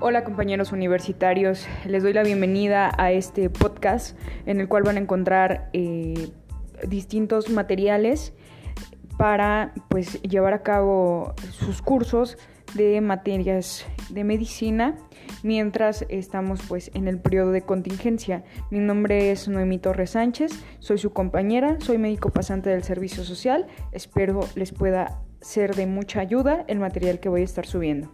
Hola compañeros universitarios, les doy la bienvenida a este podcast en el cual van a encontrar eh, distintos materiales para pues llevar a cabo sus cursos de materias de medicina mientras estamos pues en el periodo de contingencia. Mi nombre es Noemí Torres Sánchez, soy su compañera, soy médico pasante del servicio social, espero les pueda ser de mucha ayuda el material que voy a estar subiendo.